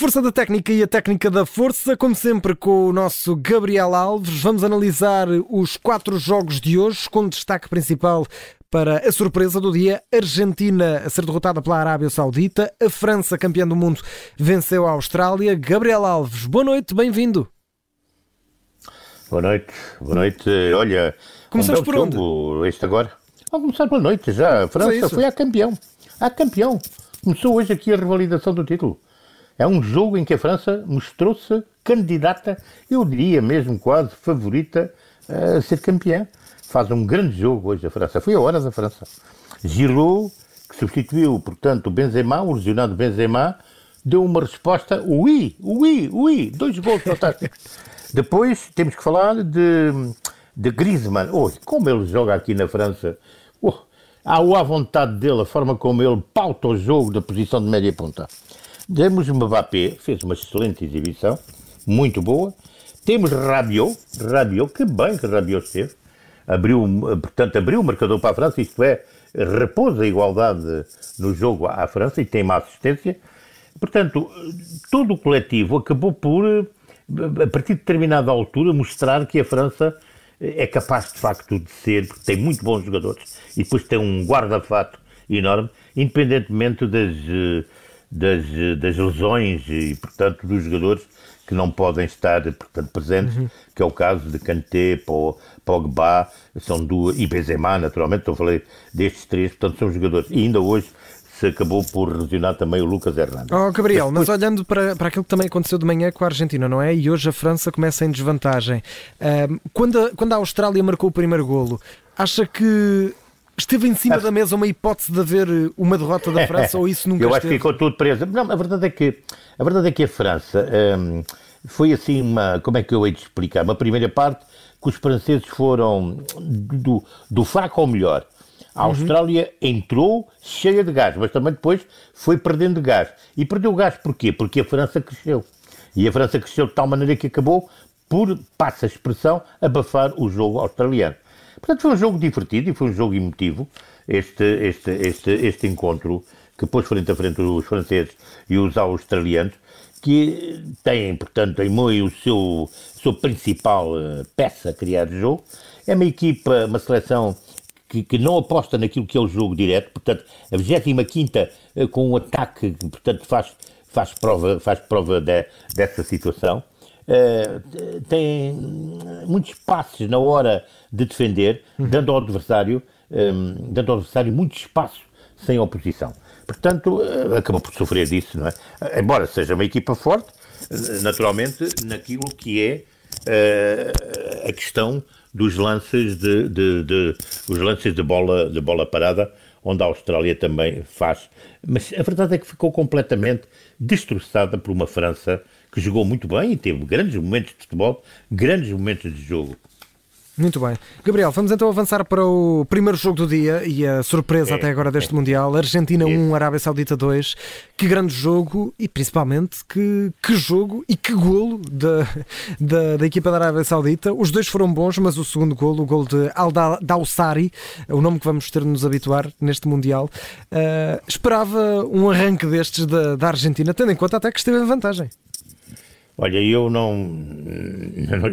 força da técnica e a técnica da força, como sempre com o nosso Gabriel Alves, vamos analisar os quatro jogos de hoje, com destaque principal para a surpresa do dia: Argentina a ser derrotada pela Arábia Saudita, a França, campeã do mundo, venceu a Austrália. Gabriel Alves, boa noite, bem-vindo. Boa noite, boa noite. Olha, começamos um por onde? Este agora. Vamos começar boa noite já. A França é foi a campeão. A campeão. Começou hoje aqui a revalidação do título. É um jogo em que a França mostrou-se candidata, eu diria mesmo quase favorita a ser campeã. Faz um grande jogo hoje a França. Foi a hora da França. Giroud, que substituiu, portanto, o Benzema, o lesionado Benzema, deu uma resposta, ui, ui, ui, dois gols fantásticos. Depois temos que falar de, de Griezmann. Oi, como ele joga aqui na França. Oh, há a vontade dele, a forma como ele pauta o jogo da posição de média ponta. Temos Mbappé, fez uma excelente exibição, muito boa. Temos Rabiot, Rabiot, que bem que Rabiot esteve. Abriu, portanto, abriu o marcador para a França, isto é, repousa a igualdade no jogo à França e tem uma assistência. Portanto, todo o coletivo acabou por, a partir de determinada altura, mostrar que a França é capaz de facto de ser, porque tem muito bons jogadores e depois tem um guarda-fato enorme, independentemente das das, das lesões e, portanto, dos jogadores que não podem estar portanto, presentes, uhum. que é o caso de Kanté, Pogba, são duas, e Benzema, naturalmente, estou a falar destes três, portanto, são jogadores. E ainda hoje se acabou por lesionar também o Lucas Hernandes. Oh, Gabriel, mas, mas olhando para, para aquilo que também aconteceu de manhã com a Argentina, não é? E hoje a França começa em desvantagem. Um, quando, a, quando a Austrália marcou o primeiro golo, acha que Esteve em cima da mesa uma hipótese de haver uma derrota da França ou isso nunca Eu acho que ficou tudo preso. Não, a verdade é que a, verdade é que a França hum, foi assim uma. Como é que eu hei de explicar? Uma primeira parte que os franceses foram do, do fraco ao melhor. A uhum. Austrália uhum. entrou cheia de gás, mas também depois foi perdendo gás. E perdeu gás porquê? Porque a França cresceu. E a França cresceu de tal maneira que acabou por, passa a expressão, abafar o jogo australiano. Portanto, foi um jogo divertido e foi um jogo emotivo, este, este, este, este encontro que pôs frente a frente os franceses e os australianos, que têm, portanto, em meio o seu, seu principal uh, peça a criar jogo. É uma equipa, uma seleção que, que, não aposta naquilo que é o jogo direto, portanto, a 25 uh, com um ataque, portanto, faz, faz prova, faz prova de, dessa situação. Uh, tem muitos passos na hora de defender, uhum. dando ao adversário, um, dando ao adversário muito espaço sem oposição. Portanto, uh, acabou por sofrer disso, não é? Embora seja uma equipa forte, naturalmente, naquilo que é uh, a questão dos lances de, de, de, os lances de bola, de bola parada, onde a Austrália também faz. Mas a verdade é que ficou completamente destroçada por uma França que jogou muito bem e teve grandes momentos de futebol, grandes momentos de jogo. Muito bem. Gabriel, vamos então avançar para o primeiro jogo do dia e a surpresa é, até agora deste é. Mundial. Argentina 1, Arábia Saudita 2. Que grande jogo e principalmente que, que jogo e que golo da, da, da, equipa da Arábia Saudita. Os dois foram bons, mas o segundo golo, o golo de Al-Dawsari, o nome que vamos ter de nos habituar neste Mundial, uh, esperava um arranque destes da, da Argentina, tendo em conta até que esteve em vantagem. Olha, eu não,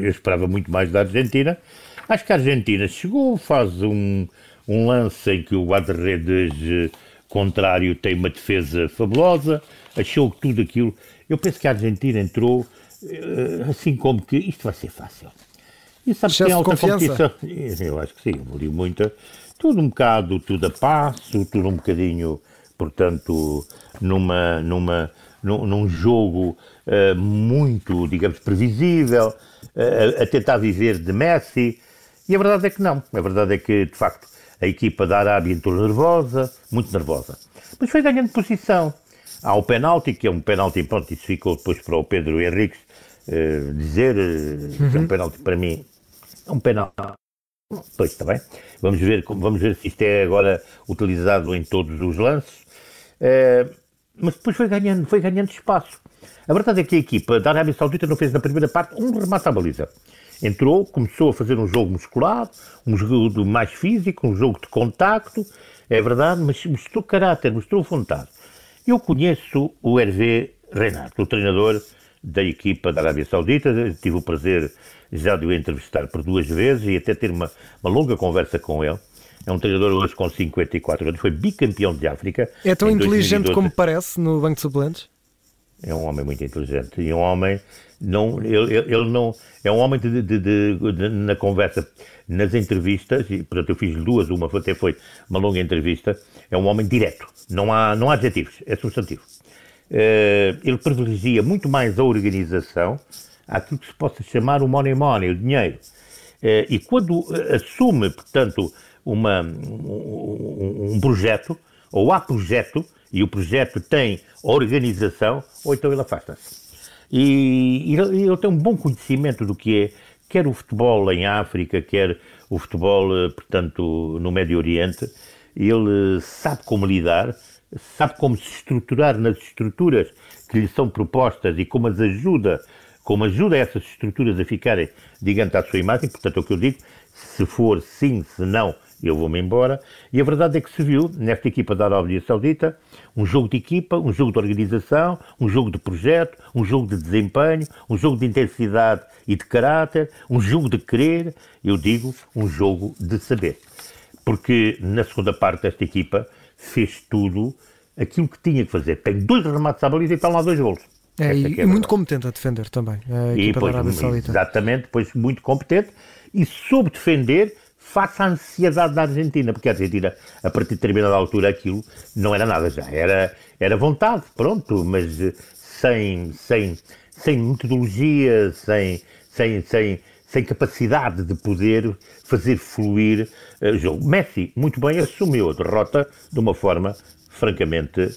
eu esperava muito mais da Argentina, Acho que a Argentina chegou, faz um, um lance em que o guarda-redes eh, contrário tem uma defesa fabulosa, achou que tudo aquilo. Eu penso que a Argentina entrou eh, assim como que isto vai ser fácil. E sabe que tem alta confiança? competição. Eu acho que sim, evoluiu muito. Tudo um bocado, tudo a passo, tudo um bocadinho, portanto, numa, numa, num, num jogo uh, muito, digamos, previsível, uh, a tentar viver de Messi, e a verdade é que não. A verdade é que, de facto, a equipa da Arábia entrou nervosa, muito nervosa. Mas foi ganhando posição. Há o penalti, que é um penalti, pronto, isso ficou depois para o Pedro Henriques uh, dizer, uh, uhum. que é um penalti para mim, é um penalti. Pois, está bem. Vamos ver, vamos ver se isto é agora utilizado em todos os lances. Uh, mas depois foi ganhando, foi ganhando espaço. A verdade é que a equipa da Arábia Saudita não fez na primeira parte um remate à baliza. Entrou, começou a fazer um jogo musculado, um jogo mais físico, um jogo de contacto, é verdade, mas mostrou caráter, mostrou vontade. Eu conheço o Hervé Renato, o treinador da equipa da Arábia Saudita. Tive o prazer já de o entrevistar por duas vezes e até ter uma, uma longa conversa com ele. É um treinador hoje com 54 anos, foi bicampeão de África. É tão inteligente 2012. como parece no banco de suplentes? É um homem muito inteligente e um homem não ele, ele não é um homem de, de, de, de, na conversa nas entrevistas e portanto eu fiz duas uma até foi uma longa entrevista é um homem direto não há não há adjetivos é substantivo. Uh, ele privilegia muito mais a organização aquilo que se possa chamar o money money o dinheiro. Uh, e quando assume portanto uma um, um projeto ou há projeto e o projeto tem organização, ou então ele afasta-se. E, e ele tem um bom conhecimento do que é, quer o futebol em África, quer o futebol, eh, portanto, no Médio Oriente. Ele sabe como lidar, sabe como se estruturar nas estruturas que lhe são propostas e como as ajuda, como ajuda essas estruturas a ficarem, digamos, à sua imagem. Portanto, é o que eu digo, se for sim, se não, eu vou-me embora. E a verdade é que se viu, nesta equipa da Arábia Saudita, um jogo de equipa, um jogo de organização, um jogo de projeto, um jogo de desempenho, um jogo de intensidade e de caráter, um jogo de querer, eu digo, um jogo de saber. Porque na segunda parte desta equipa fez tudo aquilo que tinha que fazer. Tem dois remates à baliza e estão lá dois golos. É, e, é muito competente a defender também, a equipa e, pois, da Arábia Saudita. Exatamente, pois muito competente e soube defender face à ansiedade da Argentina, porque a Argentina, a partir de determinada altura, aquilo não era nada já, era, era vontade, pronto, mas eh, sem, sem, sem metodologia, sem, sem, sem, sem capacidade de poder fazer fluir uh, o jogo. Messi, muito bem, assumiu a derrota de uma forma francamente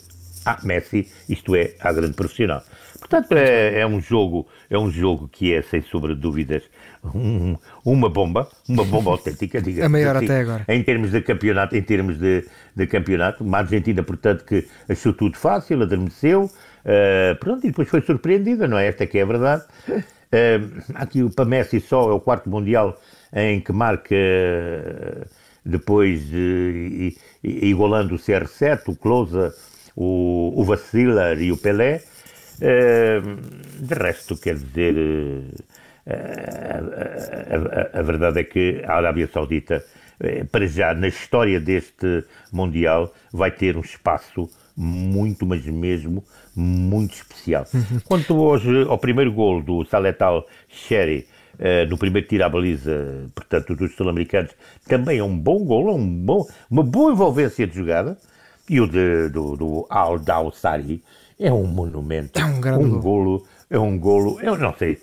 a Messi, isto é, a grande profissional. Portanto, é, é, um jogo, é um jogo que é, sem sombra de dúvidas, um, uma bomba, uma bomba autêntica, digamos. A maior assim, até agora. Em termos de campeonato, em termos de, de campeonato, uma Argentina, portanto, que achou tudo fácil, adormeceu, uh, pronto, e depois foi surpreendida, não é? Esta que é a verdade. Uh, aqui o Messi só é o quarto mundial em que marca uh, depois uh, igualando o CR7, o Closa, o, o Vacilar e o Pelé. De resto, quer dizer, a, a, a, verdade é que a Arábia Saudita, eh, para já na história deste Mundial, vai ter um espaço muito, mas mesmo muito especial. Uhum. Quanto hoje ao primeiro gol do Saletal Sherry, no primeiro tiro à baliza, portanto, dos sul-americanos, também é um bom gol, é um bom, uma boa envolvência de jogada. E o de, do, do Al-Dawsari é um monumento. É um grande um golo. É um golo, eu não sei,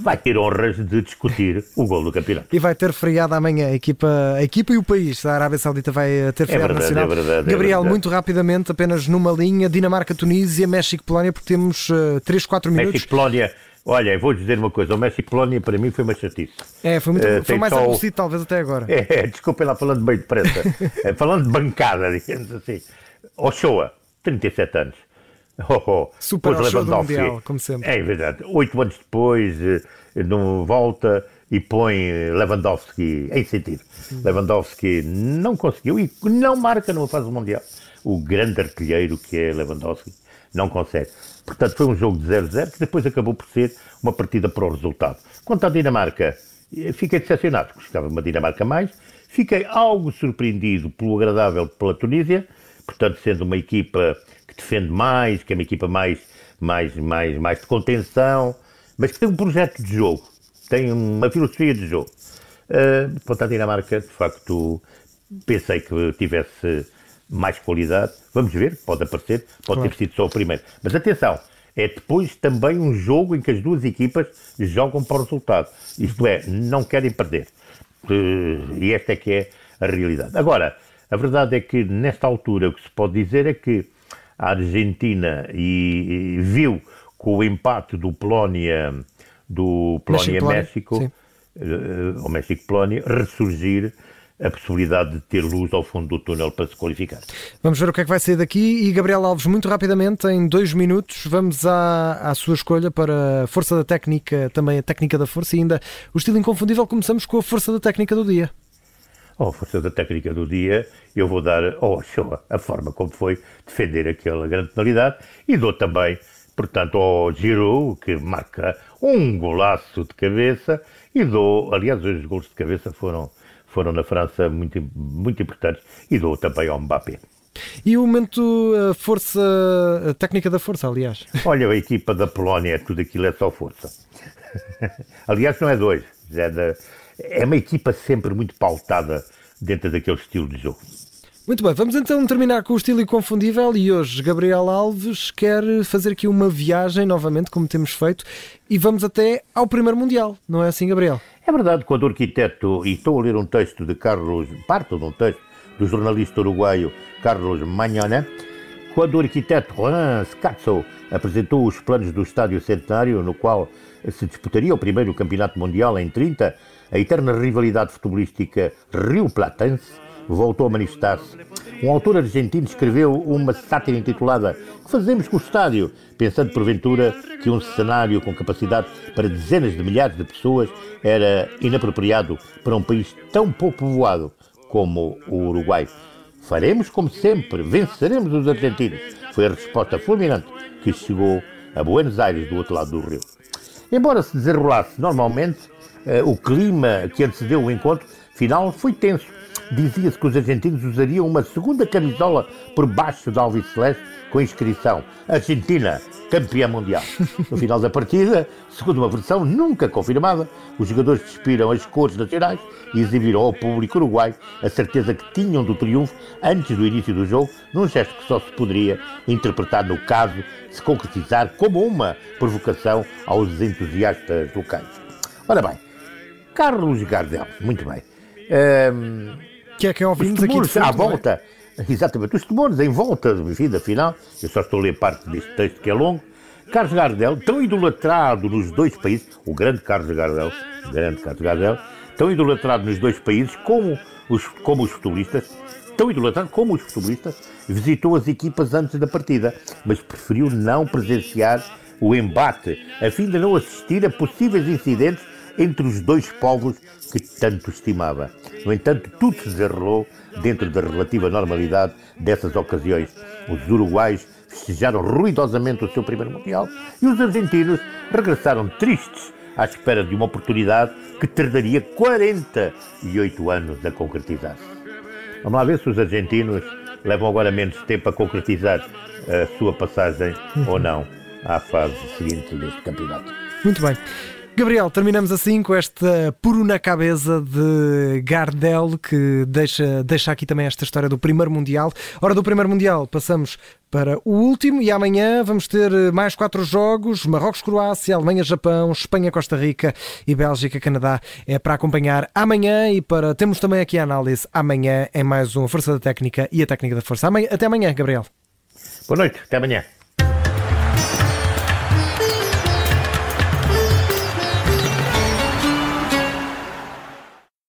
vai ter honras de discutir o gol do campeonato. E vai ter feriado amanhã a equipa, a equipa e o país. A Arábia Saudita vai ter é feriado é verdade, nacional. É verdade, Gabriel, é muito rapidamente, apenas numa linha, Dinamarca, Tunísia, México, Polónia, porque temos uh, 3, 4 minutos. México, Polónia. Olha, vou dizer uma coisa, o México Polónia para mim foi uma chatice. É, foi, muito, uh, foi mais só... talvez até agora. É, desculpem lá falando bem depressa, eh, falando de bancada, digamos assim. Ochoa, 37 anos Oh, oh. Super ao show do Mundial, como sempre. É verdade. Oito anos depois, eh, não volta e põe Lewandowski em sentido. Sim. Lewandowski não conseguiu e não marca numa fase mundial. O grande artilheiro que é Lewandowski não consegue. Portanto, foi um jogo de 0-0 que depois acabou por ser uma partida para o resultado. Quanto à Dinamarca, eh, fiquei decepcionado, gostava de uma Dinamarca mais. Fiquei algo surpreendido pelo agradável pela Tunísia, portanto, sendo uma equipa defende mais, que é uma equipa mais, mais, mais, mais de contenção, mas que tem um projeto de jogo, tem uma filosofia de jogo. Uh, quanto à Dinamarca, de facto, pensei que tivesse mais qualidade. Vamos ver, pode aparecer, pode claro. ter sido só o primeiro. Mas atenção, é depois também um jogo em que as duas equipas jogam para o resultado. Isto é, não querem perder. Uh, e esta é que é a realidade. Agora, a verdade é que nesta altura o que se pode dizer é que a Argentina e, e viu com o empate do Polónia do Polónia-México, uh, o México-Polónia, ressurgir a possibilidade de ter luz ao fundo do túnel para se qualificar. Vamos ver o que é que vai sair daqui e Gabriel Alves, muito rapidamente, em dois minutos, vamos à, à sua escolha para a força da técnica, também a técnica da força e ainda o estilo inconfundível. Começamos com a força da técnica do dia ou a força da técnica do dia, eu vou dar ao oh, Ochoa a forma como foi defender aquela grande penalidade e dou também portanto, ao Giroud, que marca um golaço de cabeça e dou, aliás, os gols de cabeça foram, foram na França muito, muito importantes e dou também ao Mbappé. E o momento a força, a técnica da força, aliás? Olha, a equipa da Polónia, tudo aquilo é só força. aliás, não é dois, é, da, é uma equipa sempre muito pautada dentro daquele estilo de jogo. Muito bem, vamos então terminar com o estilo inconfundível e hoje Gabriel Alves quer fazer aqui uma viagem novamente, como temos feito, e vamos até ao primeiro Mundial, não é assim, Gabriel? É verdade, quando o arquiteto, e estou a ler um texto de Carlos, parto de um texto do jornalista uruguaio Carlos Magnana, quando o arquiteto Juan Scazzo apresentou os planos do Estádio Centenário, no qual se disputaria o primeiro campeonato mundial em 30, a eterna rivalidade futebolística rio-platense voltou a manifestar-se. Um autor argentino escreveu uma sátira intitulada Que fazemos com o estádio? Pensando porventura que um cenário com capacidade para dezenas de milhares de pessoas era inapropriado para um país tão pouco povoado como o Uruguai. Faremos como sempre, venceremos os argentinos. Foi a resposta fulminante que chegou a Buenos Aires, do outro lado do rio. Embora se desenrolasse normalmente, o clima que antecedeu o encontro final foi tenso dizia-se que os argentinos usariam uma segunda camisola por baixo da Alves Celeste com inscrição Argentina, campeã mundial. No final da partida, segundo uma versão nunca confirmada, os jogadores despiram as cores nacionais e exibiram ao público uruguai a certeza que tinham do triunfo antes do início do jogo, num gesto que só se poderia interpretar no caso se concretizar como uma provocação aos entusiastas locais. Ora bem, Carlos Gardel, muito bem. Um, que é que ouvimos aqui de fundo, à é? volta. É? Exatamente, os temores em volta, enfim, da final, eu só estou a ler parte deste texto que é longo. Carlos Gardel, tão idolatrado nos dois países, o grande Carlos Gardel, o grande Carlos Gardel, tão idolatrado nos dois países como os, como os futebolistas, tão idolatrado como os futebolistas, visitou as equipas antes da partida, mas preferiu não presenciar o embate, a fim de não assistir a possíveis incidentes entre os dois povos que tanto estimava. No entanto, tudo se desenrolou dentro da relativa normalidade dessas ocasiões. Os uruguais festejaram ruidosamente o seu primeiro Mundial e os argentinos regressaram tristes à espera de uma oportunidade que tardaria 48 anos a concretizar-se. Vamos lá ver se os argentinos levam agora menos tempo a concretizar a sua passagem ou não à fase seguinte deste campeonato. Muito bem. Gabriel, terminamos assim com esta puro na cabeça de Gardel, que deixa, deixa aqui também esta história do primeiro Mundial. Hora do primeiro Mundial, passamos para o último e amanhã vamos ter mais quatro jogos: Marrocos-Croácia, Alemanha-Japão, Espanha-Costa Rica e Bélgica-Canadá. É para acompanhar amanhã e para. Temos também aqui a análise amanhã em mais um Força da Técnica e a Técnica da Força. Até amanhã, Gabriel. Boa noite, até amanhã.